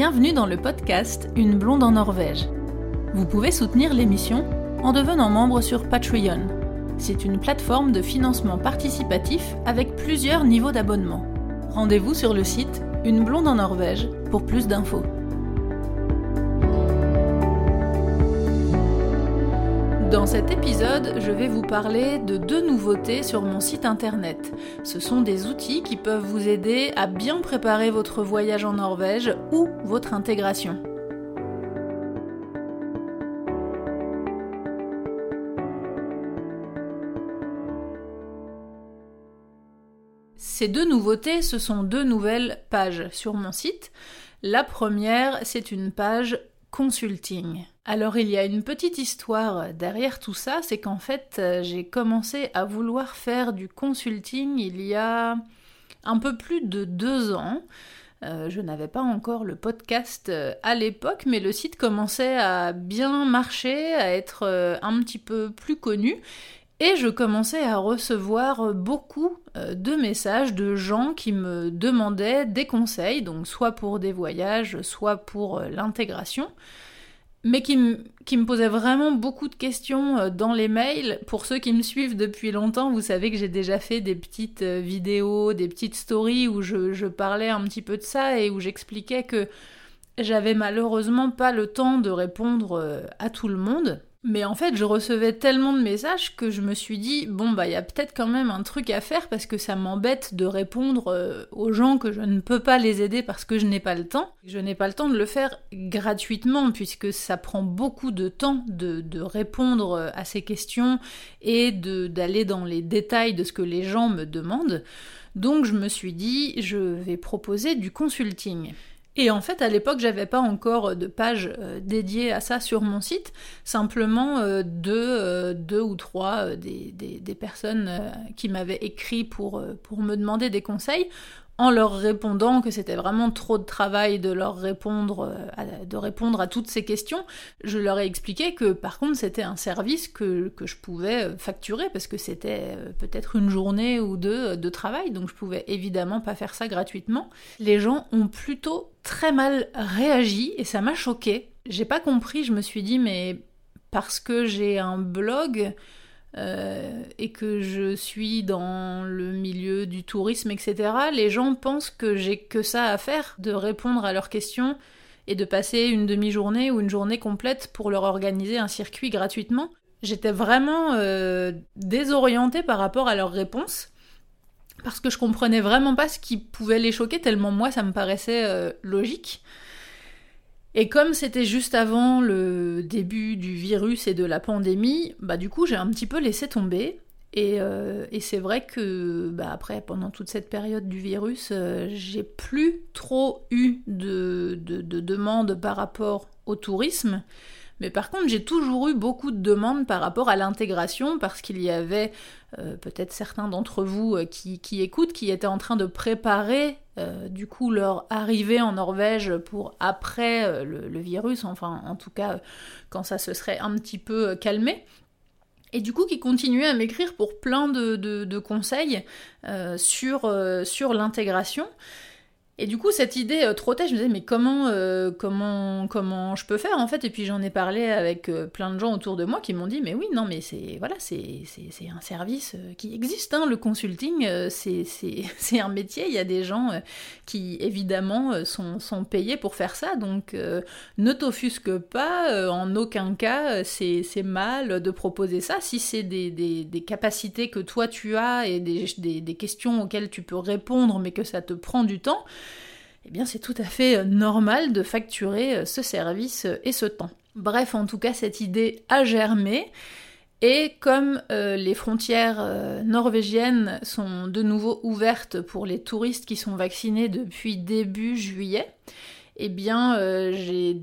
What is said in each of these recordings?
Bienvenue dans le podcast Une blonde en Norvège. Vous pouvez soutenir l'émission en devenant membre sur Patreon. C'est une plateforme de financement participatif avec plusieurs niveaux d'abonnement. Rendez-vous sur le site Une blonde en Norvège pour plus d'infos. Dans cet épisode, je vais vous parler de deux nouveautés sur mon site internet. Ce sont des outils qui peuvent vous aider à bien préparer votre voyage en Norvège ou votre intégration. Ces deux nouveautés, ce sont deux nouvelles pages sur mon site. La première, c'est une page consulting. Alors il y a une petite histoire derrière tout ça, c'est qu'en fait euh, j'ai commencé à vouloir faire du consulting il y a un peu plus de deux ans. Euh, je n'avais pas encore le podcast euh, à l'époque, mais le site commençait à bien marcher, à être un petit peu plus connu. Et je commençais à recevoir beaucoup de messages de gens qui me demandaient des conseils, donc soit pour des voyages, soit pour l'intégration mais qui, me posait vraiment beaucoup de questions euh, dans les mails. Pour ceux qui me suivent depuis longtemps, vous savez que j'ai déjà fait des petites euh, vidéos, des petites stories où je, parlais un petit peu de ça et où j'expliquais que j'avais malheureusement pas le temps de répondre euh, à tout le monde. Mais en fait, je recevais tellement de messages que je me suis dit, bon, bah, il y a peut-être quand même un truc à faire parce que ça m'embête de répondre euh, aux gens que je ne peux pas les aider parce que je n'ai pas le temps. Je n'ai pas le temps de le faire gratuitement puisque ça prend beaucoup de temps de, de répondre euh, à ces questions et d'aller dans les détails de ce que les gens me demandent. Donc, je me suis dit, je vais proposer du consulting. Et en fait, à l'époque, j'avais pas encore de page euh, dédiée à ça sur mon site, simplement euh, euh, deux, ou trois des, personnes qui m'avaient écrit pour me demander des conseils en leur répondant que c'était vraiment trop de travail de leur répondre, euh, à, de répondre à toutes ces questions, je leur ai expliqué que par contre c'était un service que, je pouvais euh, facturer parce que c'était euh, peut-être une journée ou deux de travail, donc je pouvais évidemment pas faire ça gratuitement. Les gens ont plutôt très mal réagi et ça m'a choqué. J'ai pas compris, je me suis dit mais parce que j'ai un blog, euh, et que je suis dans le milieu du tourisme, etc., les gens pensent que j'ai que ça à faire, de répondre à leurs questions et de passer une demi-journée ou une journée complète pour leur organiser un circuit gratuitement. J'étais vraiment euh, désorientée par rapport à leurs réponses parce que je comprenais vraiment pas ce qui pouvait les choquer tellement moi ça me paraissait euh, logique. Et comme c'était juste avant le début du virus et de la pandémie, bah du coup j'ai un petit peu laissé tomber. Et, euh, c'est vrai que bah, après, pendant toute cette période du virus, euh, j'ai plus trop eu de, de, de demandes par rapport au tourisme. Mais par contre, j'ai toujours eu beaucoup de demandes par rapport à l'intégration parce qu'il y avait euh, peut-être certains d'entre vous euh, qui, écoutent qui étaient en train de préparer euh, du coup leur arrivée en Norvège pour après le, virus, enfin en tout cas quand ça se serait un petit peu calmé et du coup qui continuaient à m'écrire pour plein de, conseils sur, sur l'intégration. Et du coup, cette idée euh, trottait, je me disais, mais comment, euh, comment, comment je peux faire en fait? Et puis j'en ai parlé avec euh, plein de gens autour de moi qui m'ont dit, mais oui, non, mais c'est voilà, c'est un service qui existe, hein, le consulting, c'est un métier, il y a des gens qui évidemment sont, sont payés pour faire ça, donc ne t'offusque pas, en aucun cas c'est mal de proposer ça, si c'est des, des, des, capacités que toi tu as et des, des questions auxquelles tu peux répondre mais que ça te prend du temps, eh bien c'est tout à fait euh, normal de facturer euh, ce service euh, et ce temps. Bref, en tout cas, cette idée a germé. Et comme les frontières norvégiennes sont de nouveau ouvertes pour les touristes qui sont vaccinés depuis début juillet, eh bien j'ai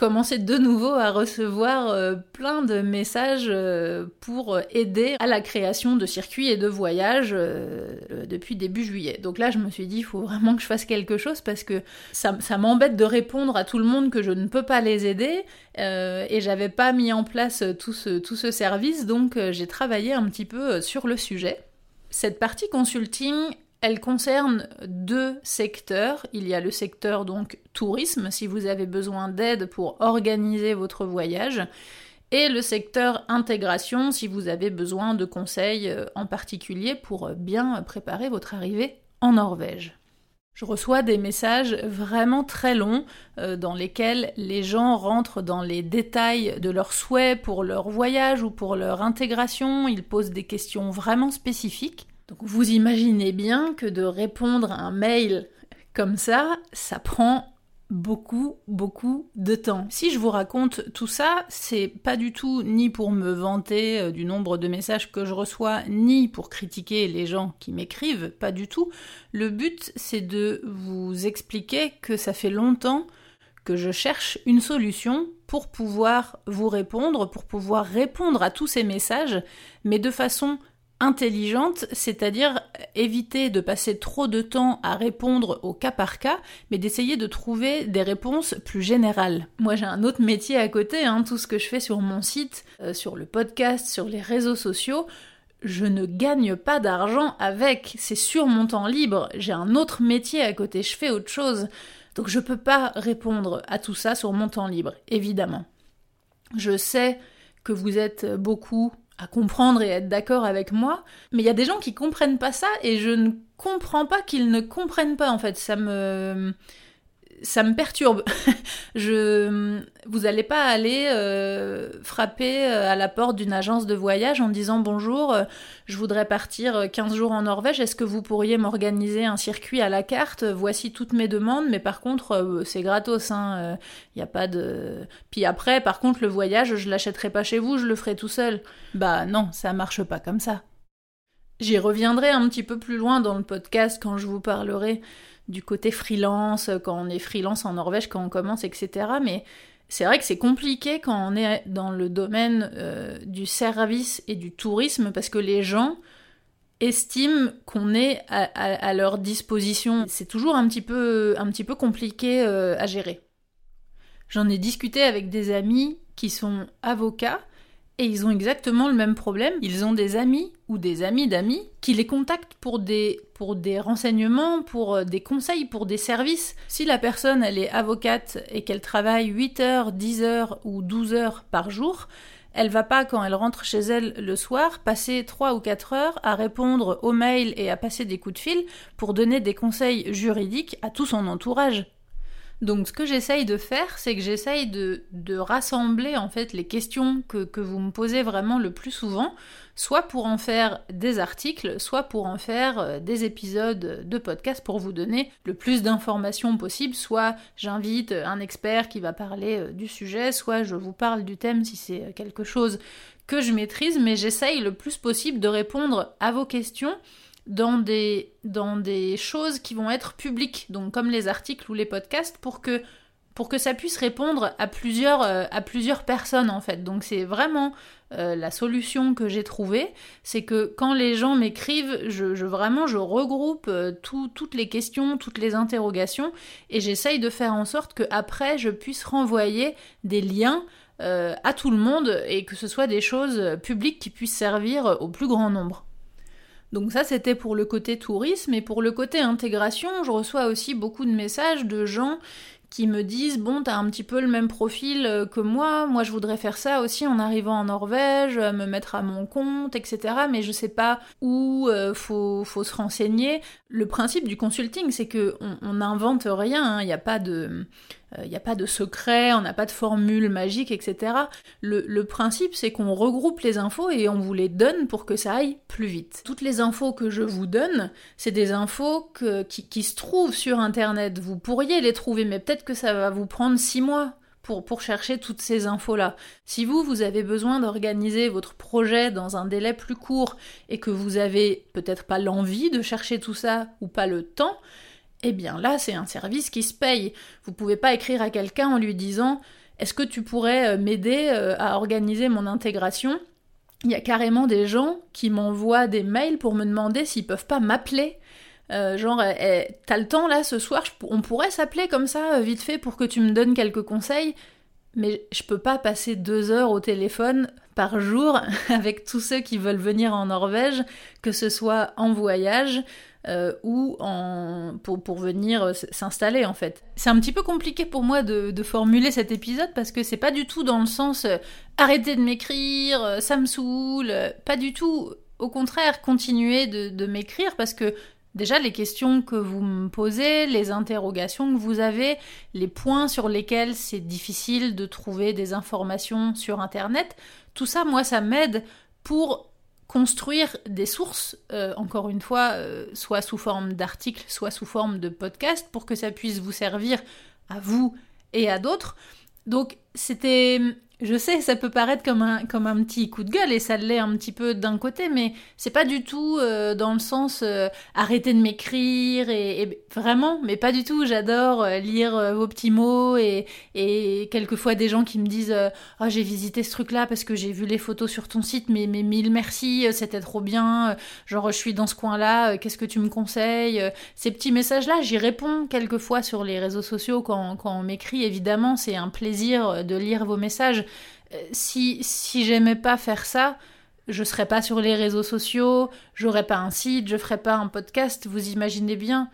commencer de nouveau à recevoir euh, plein de messages euh, pour aider à la création de circuits et de voyages euh, depuis début juillet. Donc là, je me suis dit, il faut vraiment que je fasse quelque chose parce que ça, m'embête de répondre à tout le monde que je ne peux pas les aider et j'avais pas mis en place tout ce, tout ce service, donc j'ai travaillé un petit peu sur le sujet. Cette partie consulting, Elle concerne deux secteurs. Il y a le secteur donc tourisme, si vous avez besoin d'aide pour organiser votre voyage, et le secteur intégration, si vous avez besoin de conseils euh, en particulier pour bien préparer votre arrivée en Norvège. Je reçois des messages vraiment très longs euh, dans lesquels les gens rentrent dans les détails de leurs souhaits pour leur voyage ou pour leur intégration, ils posent des questions vraiment spécifiques. Donc vous imaginez bien que de répondre à un mail comme ça, ça prend beaucoup, beaucoup de temps. Si je vous raconte tout ça, c'est pas du tout ni pour me vanter euh, du nombre de messages que je reçois, ni pour critiquer les gens qui m'écrivent, pas du tout. Le but, c'est de vous expliquer que ça fait longtemps que je cherche une solution pour pouvoir vous répondre, pour pouvoir répondre à tous ces messages, mais de façon intelligente, c'est-à-dire éviter de passer trop de temps à répondre au cas par cas, mais d'essayer de trouver des réponses plus générales. Moi j'ai un autre métier à côté, hein, tout ce que je fais sur mon site, euh, sur le podcast, sur les réseaux sociaux, je ne gagne pas d'argent avec, c'est sur mon temps libre, j'ai un autre métier à côté, je fais autre chose. Donc je peux pas répondre à tout ça sur mon temps libre, évidemment. Je sais que vous êtes beaucoup à comprendre et être d'accord avec moi, mais il y a des gens qui comprennent pas ça et je ne comprends pas qu'ils ne comprennent pas en fait. Ça me ça me perturbe. je, vous n'allez pas aller euh, frapper euh, à la porte d'une agence de voyage en disant bonjour, euh, je voudrais partir 15 jours en Norvège, est-ce que vous pourriez m'organiser un circuit à la carte? Voici toutes mes demandes, mais par contre c'est gratos, hein, il a pas de. Puis après, par contre, le voyage, je l'achèterai pas chez vous, je le ferai tout seul. Bah non, ça marche pas comme ça. J'y reviendrai un petit peu plus loin dans le podcast quand je vous parlerai du côté freelance, quand on est freelance en Norvège, quand on commence, etc. Mais c'est vrai que c'est compliqué quand on est dans le domaine euh, du service et du tourisme parce que les gens estiment qu'on est à, leur disposition. C'est toujours un petit peu, un petit peu compliqué euh, à gérer. J'en ai discuté avec des amis qui sont avocats et ils ont exactement le même problème. Ils ont des amis ou des amis d'amis qui les contactent pour des, renseignements, pour euh, des conseils, pour des services. Si la personne, elle est avocate et qu'elle travaille 8 heures, 10 heures ou 12 heures par jour, elle va pas, quand elle rentre chez elle le soir, passer 3 ou 4 heures à répondre aux mails et à passer des coups de fil pour donner des conseils juridiques à tout son entourage. Donc ce que j'essaye de faire, c'est que j'essaye de, de, rassembler en fait les questions que, que, vous me posez vraiment le plus souvent, soit pour en faire des articles, soit pour en faire euh, des épisodes de podcast pour vous donner le plus d'informations possible, soit j'invite un expert qui va parler euh, du sujet, soit je vous parle du thème si c'est quelque chose que je maîtrise, mais j'essaye le plus possible de répondre à vos questions dans des, choses qui vont être publiques, donc comme les articles ou les podcasts, pour que, ça puisse répondre à plusieurs, euh, plusieurs personnes en fait. Donc c'est vraiment euh, la solution que j'ai trouvée, c'est que quand les gens m'écrivent, je regroupe euh, toutes les questions, toutes les interrogations, et j'essaye de faire en sorte que après je puisse renvoyer des liens à tout le monde et que ce soit des choses publiques qui puissent servir au plus grand nombre. Donc ça c'était pour le côté tourisme et pour le côté intégration, je reçois aussi beaucoup de messages de gens qui me disent bon t'as un petit peu le même profil euh, que moi, moi je voudrais faire ça aussi en arrivant en Norvège, euh, me mettre à mon compte, etc. Mais je sais pas où euh, faut, faut se renseigner. Le principe du consulting c'est que on n'invente rien, il hein. n'y a pas de il n'y a pas de secret, on n'a pas de formule magique, etc. Le, principe, c'est qu'on regroupe les infos et on vous les donne pour que ça aille plus vite. Toutes les infos que je vous donne, c'est des infos qui se trouvent sur Internet. Vous pourriez les trouver, mais peut-être que ça va vous prendre six mois pour, pour, chercher toutes ces infos-là. Si vous, vous avez besoin d'organiser votre projet dans un délai plus court et que vous avez peut-être pas l'envie de chercher tout ça ou pas le temps, eh bien là, c'est un service qui se paye. Vous pouvez pas écrire à quelqu'un en lui disant Est-ce que tu pourrais euh, m'aider euh, à organiser mon intégration? Il y a carrément des gens qui m'envoient des mails pour me demander s'ils peuvent pas m'appeler. Euh, genre, eh, eh, t'as le temps là ce soir, on pourrait s'appeler comme ça, vite fait, pour que tu me donnes quelques conseils mais je peux pas passer deux heures au téléphone par jour avec tous ceux qui veulent venir en Norvège, que ce soit en voyage, euh, ou en, pour, venir s'installer en fait. C'est un petit peu compliqué pour moi de, formuler cet épisode parce que c'est pas du tout dans le sens arrêtez de m'écrire, ça me saoule, pas du tout. Au contraire, continuez de, de m'écrire parce que Déjà, les questions que vous me posez, les interrogations que vous avez, les points sur lesquels c'est difficile de trouver des informations sur Internet, tout ça, moi, ça m'aide pour construire des sources, euh, encore une fois, euh, soit sous forme d'articles, soit sous forme de podcast, pour que ça puisse vous servir à vous et à d'autres. Donc, c'était je sais, ça peut paraître comme un, comme un petit coup de gueule et ça l'est un petit peu d'un côté, mais c'est pas du tout euh, dans le sens euh, arrêtez de m'écrire et, vraiment, mais pas du tout. J'adore euh, lire vos petits mots et, et quelquefois des gens qui me disent oh, j'ai visité ce truc-là parce que j'ai vu les photos sur ton site, mais, mais mille merci, c'était trop bien. Genre je suis dans ce coin-là, qu'est-ce que tu me conseilles Ces petits messages-là, j'y réponds quelquefois sur les réseaux sociaux quand, quand on m'écrit. Évidemment, c'est un plaisir de lire vos messages. Euh, si, si j'aimais pas faire ça, je serais pas sur les réseaux sociaux, j'aurais pas un site, je ferais pas un podcast, vous imaginez bien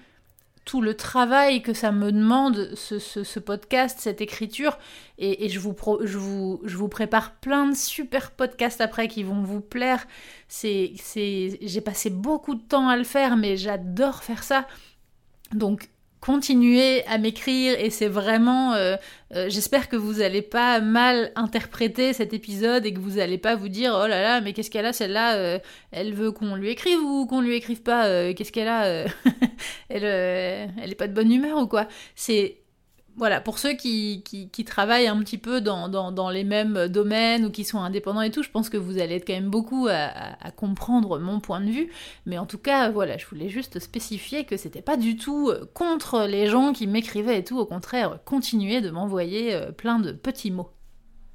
tout le travail que ça me demande, ce, podcast, cette écriture, et, je, vous je, vous, je vous prépare plein de super podcasts après qui vont vous plaire. C'est, j'ai passé beaucoup de temps à le faire, mais j'adore faire ça. Donc continuez à m'écrire et c'est vraiment euh, euh, j'espère que vous n'allez pas mal interpréter cet épisode et que vous n'allez pas vous dire oh là là mais qu'est-ce qu'elle a celle-là euh, elle veut qu'on lui écrive ou qu'on lui écrive pas qu'est-ce qu'elle a elle elle est pas de bonne humeur ou quoi. C'est voilà, pour ceux qui, qui, travaillent un petit peu dans, dans, les mêmes domaines ou qui sont indépendants et tout, je pense que vous allez être quand même beaucoup à, comprendre mon point de vue. Mais en tout cas, voilà, je voulais juste spécifier que c'était pas du tout euh, contre les gens qui m'écrivaient et tout, au contraire, continuez de m'envoyer euh, plein de petits mots.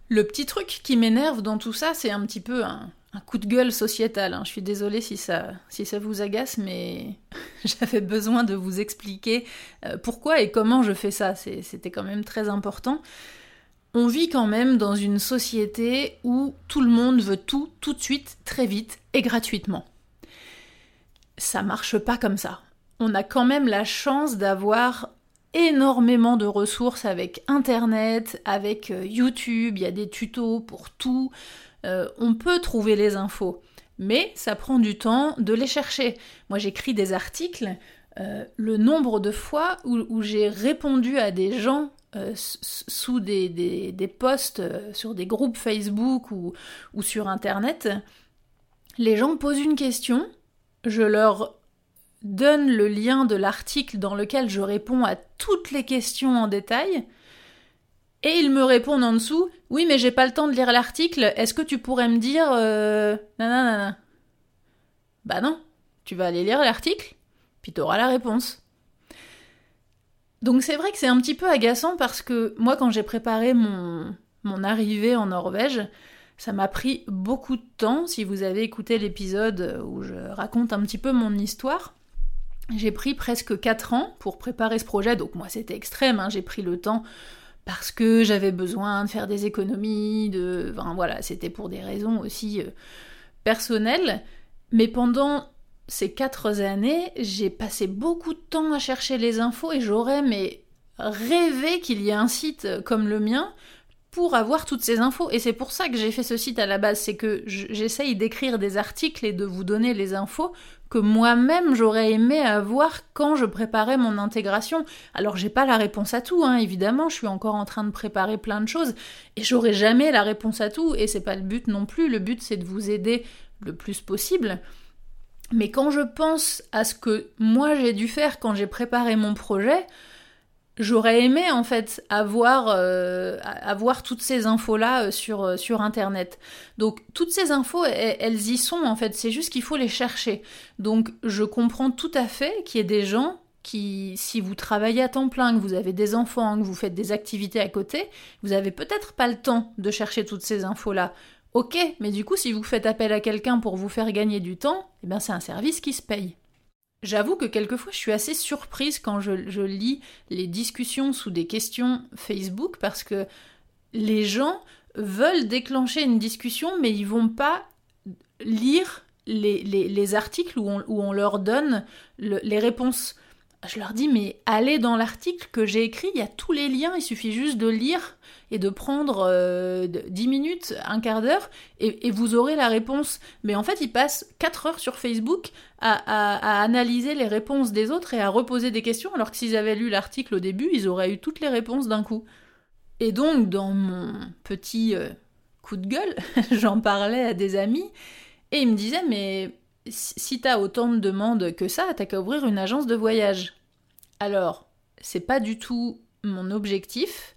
Le petit truc qui m'énerve dans tout ça, c'est un petit peu un, un coup de gueule sociétal. Hein. Je suis désolée si ça, si ça vous agace, mais j'avais besoin de vous expliquer euh, pourquoi et comment je fais ça. C'était quand même très important. On vit quand même dans une société où tout le monde veut tout, tout de suite, très vite et gratuitement. Ça marche pas comme ça. On a quand même la chance d'avoir énormément de ressources avec Internet, avec euh, YouTube, il y a des tutos pour tout. Euh, on peut trouver les infos, mais ça prend du temps de les chercher. Moi j'écris des articles, euh, le nombre de fois où, j'ai répondu à des gens euh, sous des, des, posts sur des groupes Facebook ou, ou sur Internet, les gens posent une question, je leur donne le lien de l'article dans lequel je réponds à toutes les questions en détail, et ils me répondent en dessous Oui, mais j'ai pas le temps de lire l'article, est-ce que tu pourrais me dire. Euh... Nanana? Bah non, tu vas aller lire l'article, puis t'auras la réponse. Donc c'est vrai que c'est un petit peu agaçant parce que moi, quand j'ai préparé mon, mon arrivée en Norvège, ça m'a pris beaucoup de temps. Si vous avez écouté l'épisode où je raconte un petit peu mon histoire, j'ai pris presque 4 ans pour préparer ce projet. Donc moi, c'était extrême, hein. j'ai pris le temps parce que j'avais besoin de faire des économies, de... Enfin, voilà, c'était pour des raisons aussi euh, personnelles. Mais pendant ces quatre années, j'ai passé beaucoup de temps à chercher les infos et j'aurais mais rêvé qu'il y ait un site comme le mien pour avoir toutes ces infos. Et c'est pour ça que j'ai fait ce site à la base, c'est que j'essaye d'écrire des articles et de vous donner les infos que moi-même j'aurais aimé avoir quand je préparais mon intégration. Alors j'ai pas la réponse à tout, hein, évidemment, je suis encore en train de préparer plein de choses et j'aurai jamais la réponse à tout et c'est pas le but non plus. Le but c'est de vous aider le plus possible. Mais quand je pense à ce que moi j'ai dû faire quand j'ai préparé mon projet, J'aurais aimé en fait avoir, euh, avoir toutes ces infos-là euh, sur, euh, sur Internet. Donc toutes ces infos, elles, y sont en fait, c'est juste qu'il faut les chercher. Donc je comprends tout à fait qu'il y ait des gens qui, si vous travaillez à temps plein, que vous avez des enfants, que vous faites des activités à côté, vous avez peut-être pas le temps de chercher toutes ces infos-là. Ok, mais du coup, si vous faites appel à quelqu'un pour vous faire gagner du temps, eh bien c'est un service qui se paye. J'avoue que quelquefois je suis assez surprise quand je, lis les discussions sous des questions Facebook parce que les gens veulent déclencher une discussion mais ils vont pas lire les, articles où on, leur donne les réponses. Je leur dis, mais allez dans l'article que j'ai écrit, il y a tous les liens, il suffit juste de lire et de prendre euh, dix 10 minutes, un quart d'heure, et, vous aurez la réponse. Mais en fait, ils passent 4 heures sur Facebook à, analyser les réponses des autres et à reposer des questions, alors que s'ils avaient lu l'article au début, ils auraient eu toutes les réponses d'un coup. Et donc, dans mon petit euh, coup de gueule, j'en parlais à des amis, et ils me disaient, mais si t'as autant de demandes que ça, t'as qu'à ouvrir une agence de voyage. Alors, c'est pas du tout mon objectif.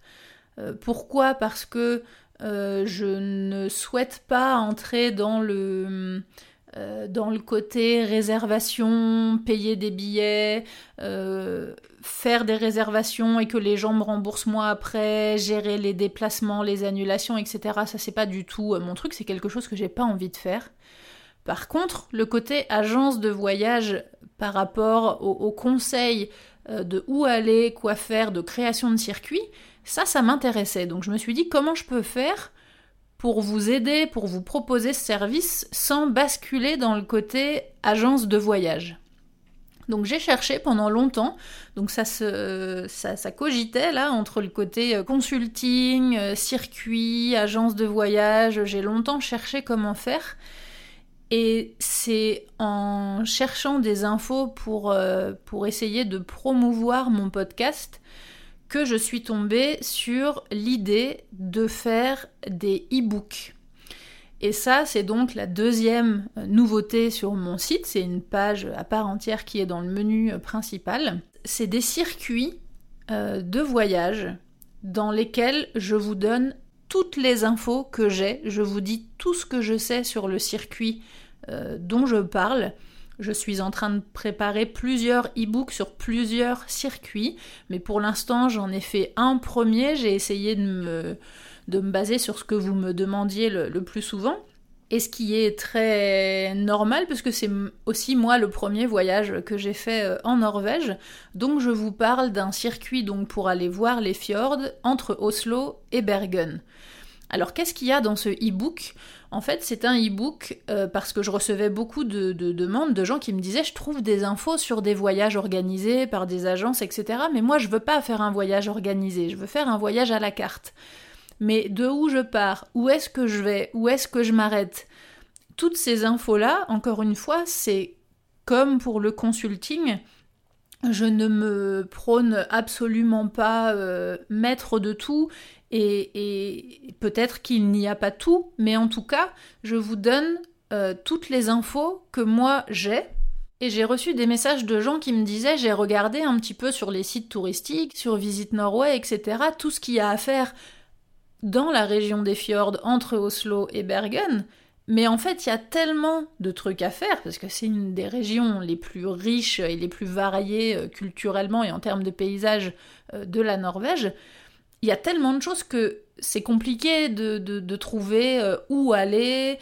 Euh, pourquoi? Parce que euh, je ne souhaite pas entrer dans le, euh, dans le côté réservation, payer des billets, faire des réservations et que les gens me remboursent moi après, gérer les déplacements, les annulations, etc. Ça, c'est pas du tout mon truc, c'est quelque chose que j'ai pas envie de faire. Par contre, le côté agence de voyage par rapport aux conseils de où aller, quoi faire, de création de circuit, ça, ça m'intéressait. Donc je me suis dit comment je peux faire pour vous aider, pour vous proposer ce service sans basculer dans le côté agence de voyage? Donc j'ai cherché pendant longtemps, donc ça, se, ça, cogitait là entre le côté euh, consulting, euh, circuit, agence de voyage, j'ai longtemps cherché comment faire. Et c'est en cherchant des infos pour, euh, pour essayer de promouvoir mon podcast que je suis tombée sur l'idée de faire des e-books. Et ça, c'est donc la deuxième euh, nouveauté sur mon site. C'est une page à part entière qui est dans le menu euh, principal. C'est des circuits de voyage dans lesquels je vous donne toutes les infos que j'ai. Je vous dis tout ce que je sais sur le circuit dont je parle. Je suis en train de préparer plusieurs e-books sur plusieurs circuits, mais pour l'instant j'en ai fait un premier, j'ai essayé de me, de me baser sur ce que vous me demandiez le, plus souvent. Et ce qui est très normal, parce que c'est aussi moi le premier voyage que j'ai fait euh, en Norvège. Donc je vous parle d'un circuit donc pour aller voir les fjords entre Oslo et Bergen. Alors qu'est-ce qu'il y a dans ce e-book? En fait, c'est un e-book euh, parce que je recevais beaucoup de, demandes de gens qui me disaient je trouve des infos sur des voyages organisés par des agences, etc. Mais moi, je veux pas faire un voyage organisé, je veux faire un voyage à la carte. Mais de où je pars? Où est-ce que je vais? Où est-ce que je m'arrête? Toutes ces infos-là, encore une fois, c'est comme pour le consulting, je ne me prône absolument pas euh, maître de tout et, peut-être qu'il n'y a pas tout, mais en tout cas, je vous donne euh, toutes les infos que moi j'ai. Et j'ai reçu des messages de gens qui me disaient j'ai regardé un petit peu sur les sites touristiques, sur Visite Norway, etc., tout ce qu'il y a à faire dans la région des fjords entre Oslo et Bergen. Mais en fait, il y a tellement de trucs à faire, parce que c'est une des régions les plus riches et les plus variées euh, culturellement et en termes de paysage euh, de la Norvège, il y a tellement de choses que c'est compliqué de, trouver euh, où aller,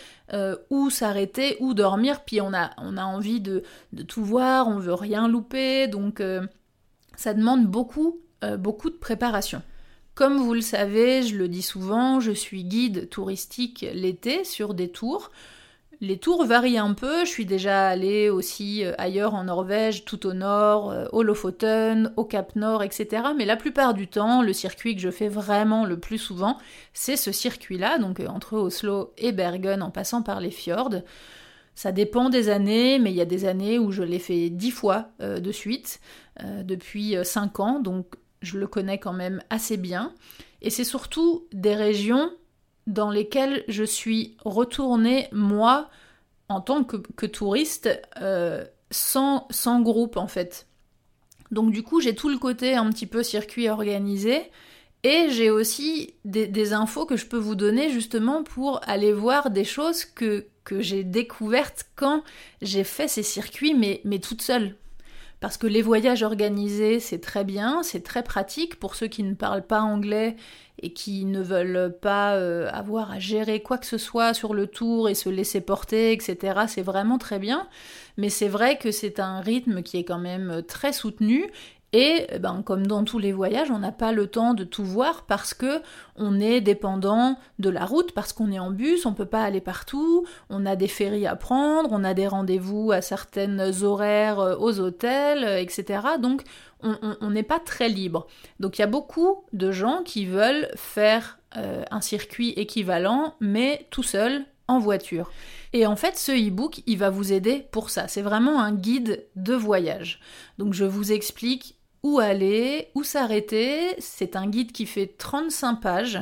où s'arrêter, où dormir, puis on a, on a envie de, tout voir, on veut rien louper, donc ça demande beaucoup, beaucoup de préparation. Comme vous le savez, je le dis souvent, je suis guide touristique l'été sur des tours. Les tours varient un peu, je suis déjà allée aussi euh, ailleurs en Norvège, tout au nord, euh, au Lofoten, au Cap Nord, etc. Mais la plupart du temps, le circuit que je fais vraiment le plus souvent, c'est ce circuit-là, donc euh, entre Oslo et Bergen en passant par les fjords. Ça dépend des années, mais il y a des années où je l'ai fait dix fois de suite, depuis cinq ans, donc je le connais quand même assez bien. Et c'est surtout des régions dans lesquels je suis retournée, moi, en tant que, touriste, euh, sans, sans groupe en fait. Donc du coup, j'ai tout le côté un petit peu circuit organisé. Et j'ai aussi des, infos que je peux vous donner justement pour aller voir des choses que, que j'ai découvertes quand j'ai fait ces circuits, mais, mais toute seule. Parce que les voyages organisés, c'est très bien, c'est très pratique pour ceux qui ne parlent pas anglais et qui ne veulent pas euh, avoir à gérer quoi que ce soit sur le tour et se laisser porter, etc. C'est vraiment très bien. Mais c'est vrai que c'est un rythme qui est quand même très soutenu Et eh ben, comme dans tous les voyages, on n'a pas le temps de tout voir parce que on est dépendant de la route, parce qu'on est en bus, on peut pas aller partout, on a des ferries à prendre, on a des rendez-vous à certaines horaires euh, aux hôtels, euh, etc. Donc on n'est pas très libre. Donc il y a beaucoup de gens qui veulent faire euh, un circuit équivalent, mais tout seul, en voiture. Et en fait, ce e-book, il va vous aider pour ça. C'est vraiment un guide de voyage. Donc je vous explique où aller, où s'arrêter. C'est un guide qui fait 35 pages.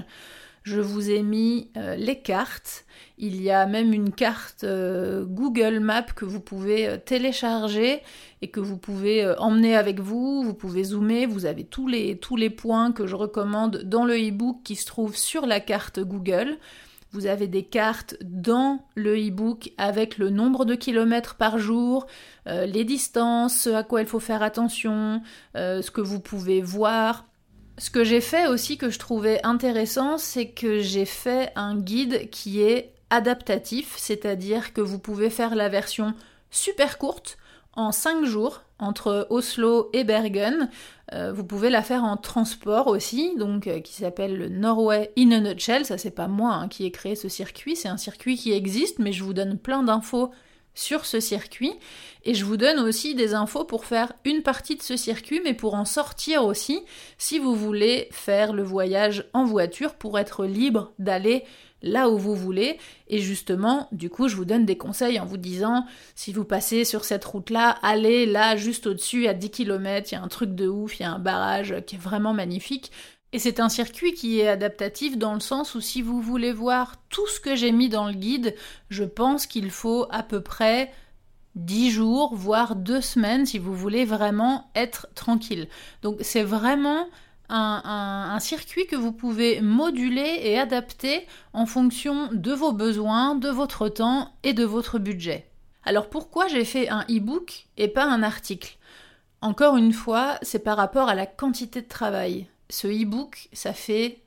Je vous ai mis euh, les cartes. Il y a même une carte euh, Google Maps que vous pouvez euh, télécharger et que vous pouvez emmener avec vous. Vous pouvez zoomer. Vous avez tous les, tous les points que je recommande dans le e-book qui se trouve sur la carte Google. Vous avez des cartes dans le e-book avec le nombre de kilomètres par jour, euh, les distances, ce à quoi il faut faire attention, euh, ce que vous pouvez voir. Ce que j'ai fait aussi que je trouvais intéressant, c'est que j'ai fait un guide qui est adaptatif, c'est-à-dire que vous pouvez faire la version super courte en 5 jours entre Oslo et Bergen. Euh, vous pouvez la faire en transport aussi, donc euh, qui s'appelle le Norway in a nutshell. Ça c'est pas moi hein, qui ai créé ce circuit, c'est un circuit qui existe, mais je vous donne plein d'infos sur ce circuit et je vous donne aussi des infos pour faire une partie de ce circuit mais pour en sortir aussi si vous voulez faire le voyage en voiture pour être libre d'aller là où vous voulez. Et justement, du coup, je vous donne des conseils en vous disant, si vous passez sur cette route-là, allez là, juste au-dessus, à 10 km, il y a un truc de ouf, il y a un barrage qui est vraiment magnifique. Et c'est un circuit qui est adaptatif dans le sens où si vous voulez voir tout ce que j'ai mis dans le guide, je pense qu'il faut à peu près 10 jours, voire 2 semaines si vous voulez vraiment être tranquille. Donc c'est vraiment un, circuit que vous pouvez moduler et adapter en fonction de vos besoins, de votre temps et de votre budget. Alors pourquoi j'ai fait un e-book et pas un article? Encore une fois, c'est par rapport à la quantité de travail. Ce e-book, ça fait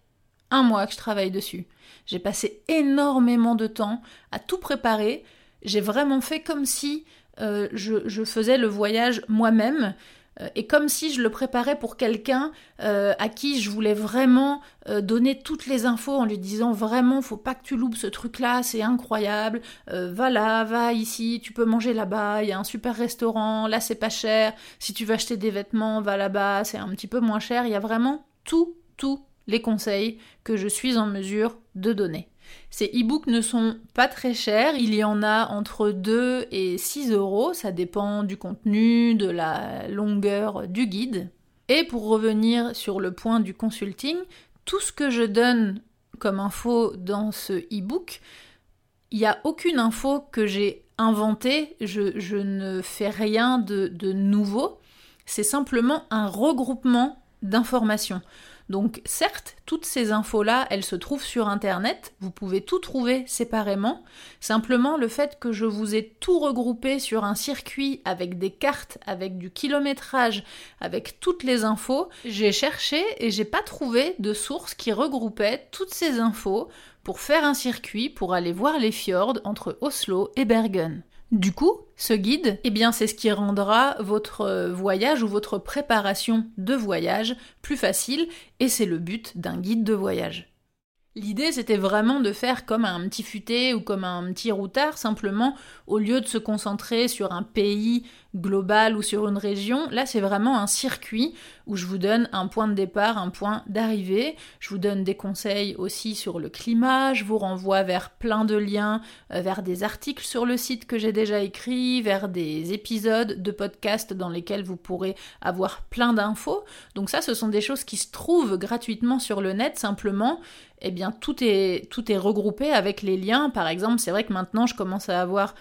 un mois que je travaille dessus. J'ai passé énormément de temps à tout préparer. J'ai vraiment fait comme si euh, je, faisais le voyage moi-même. Euh, et comme si je le préparais pour quelqu'un euh, à qui je voulais vraiment euh, donner toutes les infos en lui disant vraiment faut pas que tu loupes ce truc là c'est incroyable va là va ici tu peux manger là-bas il y a un super restaurant là c'est pas cher si tu veux acheter des vêtements va là-bas c'est un petit peu moins cher. Il y a vraiment tout tous les conseils que je suis en mesure de donner ces e-books ne sont pas très chers, il y en a entre 2 et 6 euros, ça dépend du contenu, de la longueur du guide. Et pour revenir sur le point du consulting, tout ce que je donne comme info dans ce e-book, il n'y a aucune info que j'ai inventée, je, ne fais rien de nouveau, c'est simplement un regroupement d'informations. Donc certes, toutes ces infos-là, elles se trouvent sur Internet, vous pouvez tout trouver séparément, simplement le fait que je vous ai tout regroupé sur un circuit avec des cartes, avec du kilométrage, avec toutes les infos, j'ai cherché et j'ai pas trouvé de source qui regroupait toutes ces infos pour faire un circuit pour aller voir les fjords entre Oslo et Bergen. Du coup, ce guide, eh bien, c'est ce qui rendra votre euh, voyage ou votre préparation de voyage plus facile, et c'est le but d'un guide de voyage. L'idée, c'était vraiment de faire comme un petit futé ou comme un petit routard, simplement, au lieu de se concentrer sur un pays global ou sur une région, là, c'est vraiment un circuit où je vous donne un point de départ, un point d'arrivée. Je vous donne des conseils aussi sur le climat, je vous renvoie vers plein de liens, euh, vers des articles sur le site que j'ai déjà écrit, vers des épisodes de podcast dans lesquels vous pourrez avoir plein d'infos. Donc ça, ce sont des choses qui se trouvent gratuitement sur le net, simplement eh bien tout est, tout est regroupé avec les liens. Par exemple, c'est vrai que maintenant je commence à avoir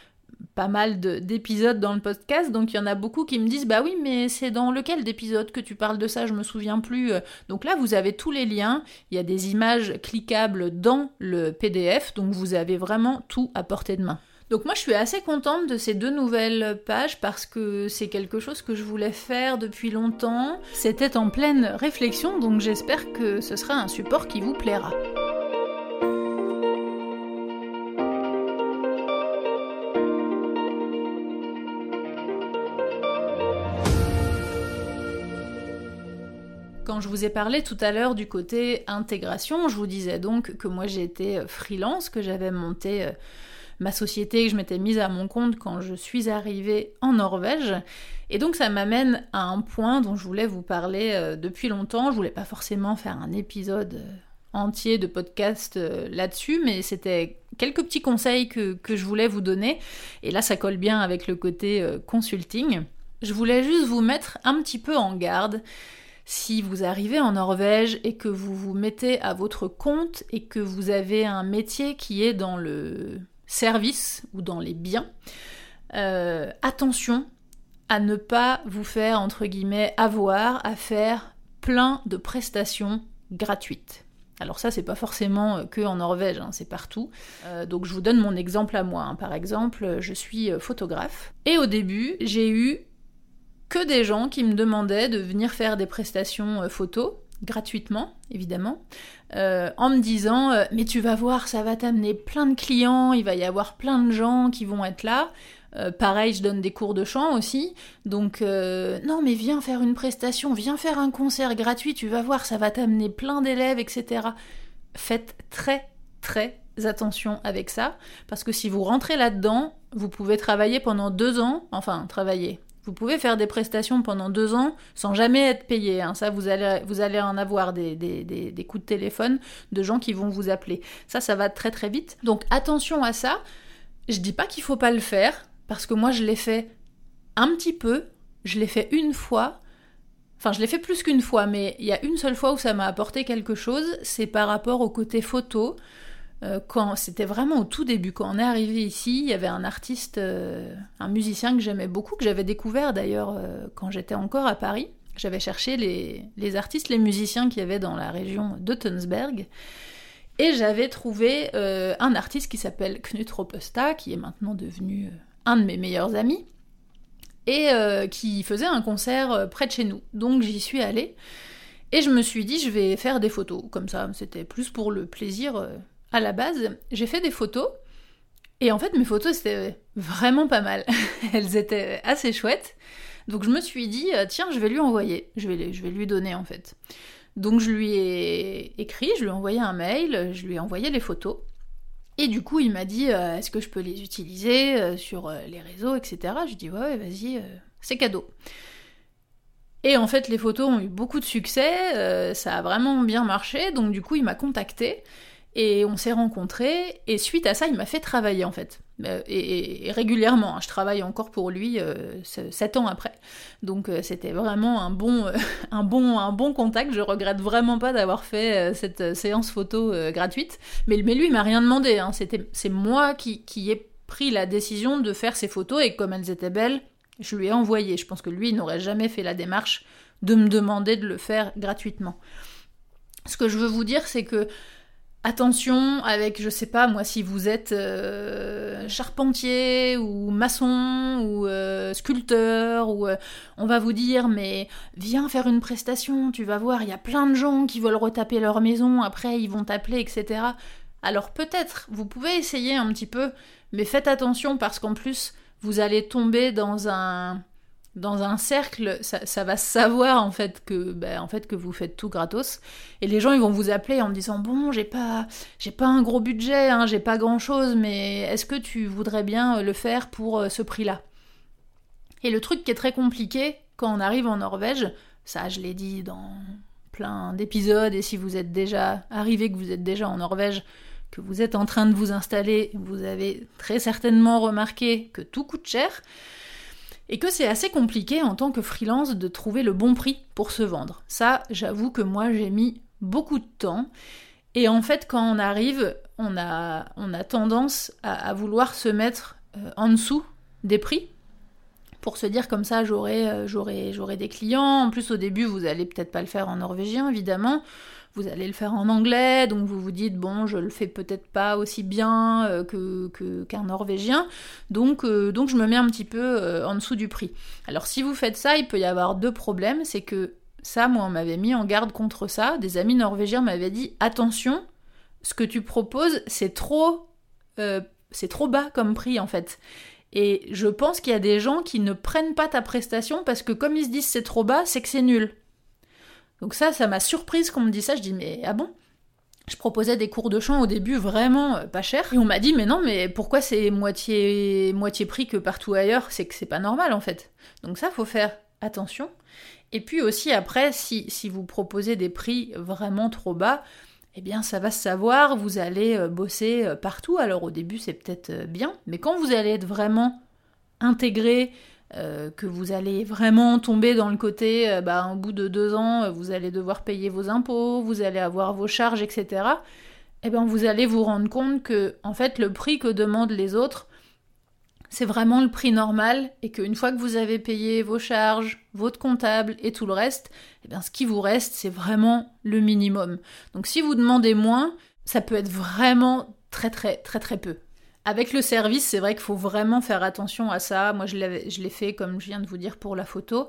pas mal d'épisodes dans le podcast, donc il y en a beaucoup qui me disent bah oui mais c'est dans lequel d'épisode que tu parles de ça, je me souviens plus. Donc là vous avez tous les liens, il y a des images cliquables dans le PDF, donc vous avez vraiment tout à portée de main. Donc moi je suis assez contente de ces deux nouvelles pages parce que c'est quelque chose que je voulais faire depuis longtemps. C'était en pleine réflexion donc j'espère que ce sera un support qui vous plaira. Quand je vous ai parlé tout à l'heure du côté intégration, je vous disais donc que moi été euh, freelance, que j'avais monté euh, ma société, que je m'étais mise à mon compte quand je suis arrivée en Norvège. Et donc ça m'amène à un point dont je voulais vous parler euh, depuis longtemps. Je voulais pas forcément faire un épisode entier de podcast là-dessus, mais c'était quelques petits conseils que, que, je voulais vous donner. Et là, ça colle bien avec le côté consulting. Je voulais juste vous mettre un petit peu en garde si vous arrivez en Norvège et que vous vous mettez à votre compte et que vous avez un métier qui est dans le service ou dans les biens, euh, attention à ne pas vous faire, entre guillemets, avoir à faire plein de prestations gratuites. Alors ça, c'est pas forcément que en Norvège, hein, c'est partout. Euh, donc je vous donne mon exemple à moi. Hein. Par exemple, je suis photographe. Et au début, j'ai eu que des gens qui me demandaient de venir faire des prestations euh, photos gratuitement, évidemment, euh, en me disant euh, mais tu vas voir, ça va t'amener plein de clients, il va y avoir plein de gens qui vont être là. pareil, je donne des cours de chant aussi, donc non mais viens faire une prestation, viens faire un concert gratuit, tu vas voir, ça va t'amener plein d'élèves, etc. Faites très très attention avec ça, parce que si vous rentrez là-dedans, vous pouvez travailler pendant deux ans, enfin travailler, vous pouvez faire des prestations pendant deux ans sans jamais être payé. Hein. Ça, vous allez, vous allez en avoir des, des, coups de téléphone de gens qui vont vous appeler. Ça, ça va très très vite. Donc attention à ça. Je dis pas qu'il faut pas le faire, parce que moi je l'ai fait un petit peu. Je l'ai fait une fois. Enfin, je l'ai fait plus qu'une fois, mais il y a une seule fois où ça m'a apporté quelque chose. C'est par rapport au côté photo. Euh, c'était vraiment au tout début, quand on est arrivé ici, il y avait un artiste, euh, un musicien que j'aimais beaucoup, que j'avais découvert d'ailleurs euh, quand j'étais encore à Paris. J'avais cherché les, artistes, les musiciens qu'il y avait dans la région de Tunsberg. Et j'avais trouvé un artiste qui s'appelle Knut Ropesta, qui est maintenant devenu un de mes meilleurs amis, et qui faisait un concert près de chez nous. Donc j'y suis allée. Et je me suis dit, je vais faire des photos, comme ça, c'était plus pour le plaisir à la base, j'ai fait des photos. Et en fait, mes photos, c'était vraiment pas mal. Elles étaient assez chouettes. Donc je me suis dit, euh, tiens, je vais lui envoyer. Je vais, lui donner, en fait. Donc je lui ai écrit, je lui ai envoyé un mail, je lui ai envoyé les photos. Et du coup, il m'a dit, euh, est-ce que je peux les utiliser euh, sur les réseaux, etc. Je ai dit, ouais, vas-y, c'est cadeau. Et en fait, les photos ont eu beaucoup de succès, ça a vraiment bien marché, donc du coup, il m'a contacté. Et on s'est rencontrés, et suite à ça, il m'a fait travailler en fait. Euh, et, régulièrement, hein. je travaille encore pour lui euh, sept ans après. Donc euh, c'était vraiment un bon, un, bon, un bon contact. Je regrette vraiment pas d'avoir fait cette séance photo gratuite. Mais, lui, il m'a rien demandé. Hein. C'est moi qui, qui ai pris la décision de faire ces photos, et comme elles étaient belles, je lui ai envoyé. Je pense que lui, n'aurait jamais fait la démarche de me demander de le faire gratuitement. Ce que je veux vous dire, c'est que Attention avec, je sais pas moi, si vous êtes euh, charpentier ou maçon ou euh, sculpteur, ou euh, on va vous dire mais viens faire une prestation, tu vas voir, il y a plein de gens qui veulent retaper leur maison, après ils vont t'appeler, etc. Alors peut-être, vous pouvez essayer un petit peu, mais faites attention parce qu'en plus, vous allez tomber dans un dans un cercle, ça, va savoir en fait que ben, en fait que vous faites tout gratos. Et les gens ils vont vous appeler en disant bon j'ai pas j'ai pas un gros budget hein, j'ai pas grand chose mais est-ce que tu voudrais bien euh, le faire pour euh, ce prix-là? Et le truc qui est très compliqué quand on arrive en Norvège, ça je l'ai dit dans plein d'épisodes et si vous êtes déjà arrivé que vous êtes déjà en Norvège que vous êtes en train de vous installer, vous avez très certainement remarqué que tout coûte cher et que c'est assez compliqué en tant que freelance de trouver le bon prix pour se vendre. Ça, j'avoue que moi j'ai mis beaucoup de temps. Et en fait, quand on arrive, on a, tendance à, vouloir se mettre euh, en dessous des prix pour se dire comme ça j'aurai euh, j'aurai des clients. En plus au début vous allez peut-être pas le faire en norvégien évidemment vous allez le faire en anglais, donc vous vous dites bon, je le fais peut-être pas aussi bien euh, qu'un norvégien, donc, euh, donc je me mets un petit peu en dessous du prix. Alors si vous faites ça, il peut y avoir deux problèmes, c'est que ça, moi, on m'avait mis en garde contre ça. Des amis norvégiens m'avaient dit attention, ce que tu proposes, c'est trop, c'est trop bas comme prix en fait. Et je pense qu'il y a des gens qui ne prennent pas ta prestation parce que comme ils se disent c'est trop bas, c'est que c'est nul. Donc ça, ça m'a surprise qu'on me dise ça. Je dis mais ah bon? Je proposais des cours de chant au début vraiment euh, pas cher. Et on m'a dit, mais non, mais pourquoi c'est moitié, moitié prix que partout ailleurs? C'est que c'est pas normal en fait. Donc ça, faut faire attention. Et puis aussi après, si, si vous proposez des prix vraiment trop bas, eh bien ça va se savoir, vous allez euh, bosser euh, partout. Alors au début c'est peut-être bien, mais quand vous allez être vraiment intégré, euh, que vous allez vraiment tomber dans le côté, euh, bah, au bout de deux ans, vous allez devoir payer vos impôts, vous allez avoir vos charges, etc. Eh bien, vous allez vous rendre compte que, en fait, le prix que demandent les autres, c'est vraiment le prix normal et qu'une fois que vous avez payé vos charges, votre comptable et tout le reste, eh bien, ce qui vous reste, c'est vraiment le minimum. Donc, si vous demandez moins, ça peut être vraiment très, très, très, très peu. Avec le service, c'est vrai qu'il faut vraiment faire attention à ça. Moi, je l'ai fait, comme je viens de vous dire, pour la photo.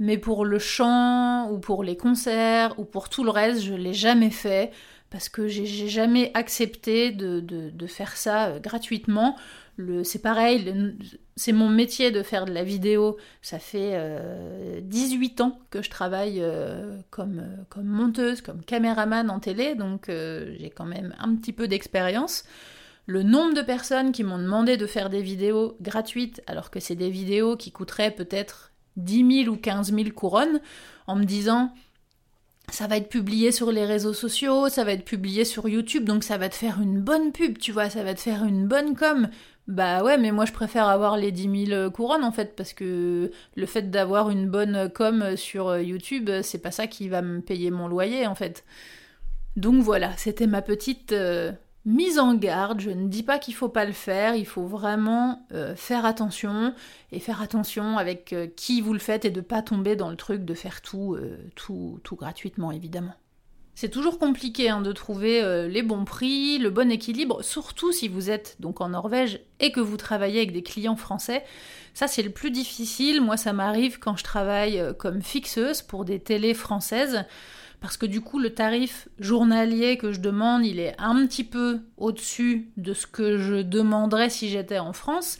Mais pour le chant, ou pour les concerts, ou pour tout le reste, je l'ai jamais fait. Parce que j'ai jamais accepté de, faire ça euh, gratuitement. C'est pareil, c'est mon métier de faire de la vidéo. Ça fait 18 euh, ans que je travaille euh, comme, comme monteuse, comme caméraman en télé. Donc j'ai quand même un petit peu d'expérience le nombre de personnes qui m'ont demandé de faire des vidéos gratuites, alors que c'est des vidéos qui coûteraient peut-être 10 000 ou 15 000 couronnes, en me disant ça va être publié sur les réseaux sociaux, ça va être publié sur YouTube, donc ça va te faire une bonne pub, tu vois, ça va te faire une bonne com. Bah ouais, mais moi je préfère avoir les 10 000 couronnes en fait, parce que le fait d'avoir une bonne com sur YouTube, c'est pas ça qui va me payer mon loyer en fait. Donc voilà, c'était ma petite euh, mise en garde, je ne dis pas qu'il faut pas le faire, il faut vraiment euh, faire attention et faire attention avec euh, qui vous le faites et de pas tomber dans le truc de faire tout, euh, tout, tout gratuitement évidemment. C'est toujours compliqué hein, de trouver les bons prix, le bon équilibre, surtout si vous êtes donc en Norvège et que vous travaillez avec des clients français. Ça c'est le plus difficile. Moi ça m'arrive quand je travaille comme fixeuse pour des télés françaises parce que du coup le tarif journalier que je demande, il est un petit peu au-dessus de ce que je demanderais si j'étais en France,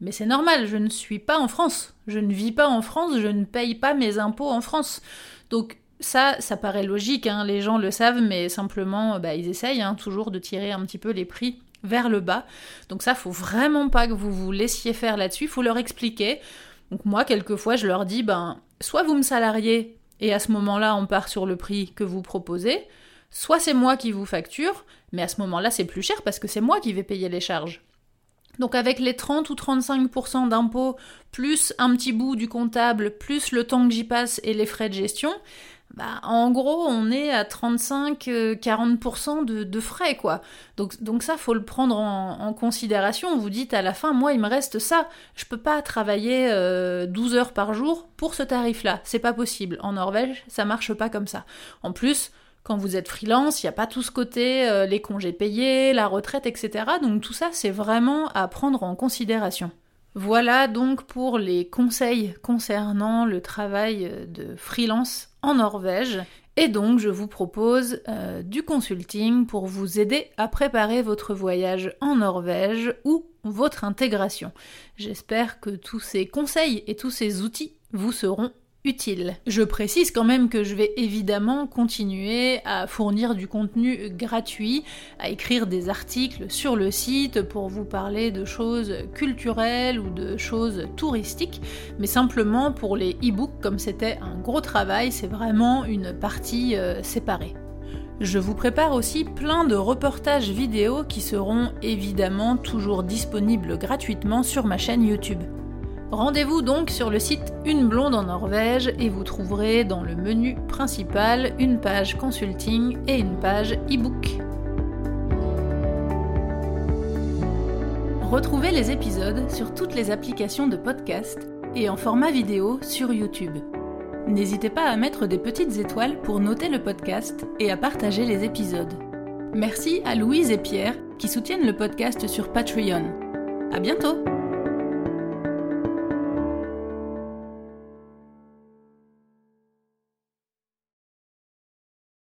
mais c'est normal, je ne suis pas en France, je ne vis pas en France, je ne paye pas mes impôts en France. Donc ça, ça paraît logique, hein, les gens le savent, mais simplement, bah, ils essayent hein, toujours de tirer un petit peu les prix vers le bas. Donc ça, faut vraiment pas que vous vous laissiez faire là-dessus, faut leur expliquer. Donc moi, quelquefois, je leur dis, ben, soit vous me salariez et à ce moment-là, on part sur le prix que vous proposez. Soit c'est moi qui vous facture, mais à ce moment-là, c'est plus cher parce que c'est moi qui vais payer les charges. Donc avec les 30 ou 35% d'impôts, plus un petit bout du comptable, plus le temps que j'y passe et les frais de gestion, bah, en gros, on est à 35-40% euh, de, frais, quoi. Donc, donc ça, faut le prendre en, considération. Vous dites à la fin, moi, il me reste ça. Je peux pas travailler 12 euh, heures par jour pour ce tarif-là. C'est pas possible. En Norvège, ça marche pas comme ça. En plus, quand vous êtes freelance, il n'y a pas tout ce côté, euh, les congés payés, la retraite, etc. Donc tout ça, c'est vraiment à prendre en considération. Voilà donc pour les conseils concernant le travail de freelance en Norvège. Et donc je vous propose euh, du consulting pour vous aider à préparer votre voyage en Norvège ou votre intégration. J'espère que tous ces conseils et tous ces outils vous seront utile. Je précise quand même que je vais évidemment continuer à fournir du contenu gratuit, à écrire des articles sur le site pour vous parler de choses culturelles ou de choses touristiques, mais simplement pour les e-books, comme c'était un gros travail, c'est vraiment une partie euh, séparée. Je vous prépare aussi plein de reportages vidéo qui seront évidemment toujours disponibles gratuitement sur ma chaîne YouTube. Rendez-vous donc sur le site Une blonde en Norvège et vous trouverez dans le menu principal une page consulting et une page e-book. Retrouvez les épisodes sur toutes les applications de podcast et en format vidéo sur YouTube. N'hésitez pas à mettre des petites étoiles pour noter le podcast et à partager les épisodes. Merci à Louise et Pierre qui soutiennent le podcast sur Patreon. À bientôt!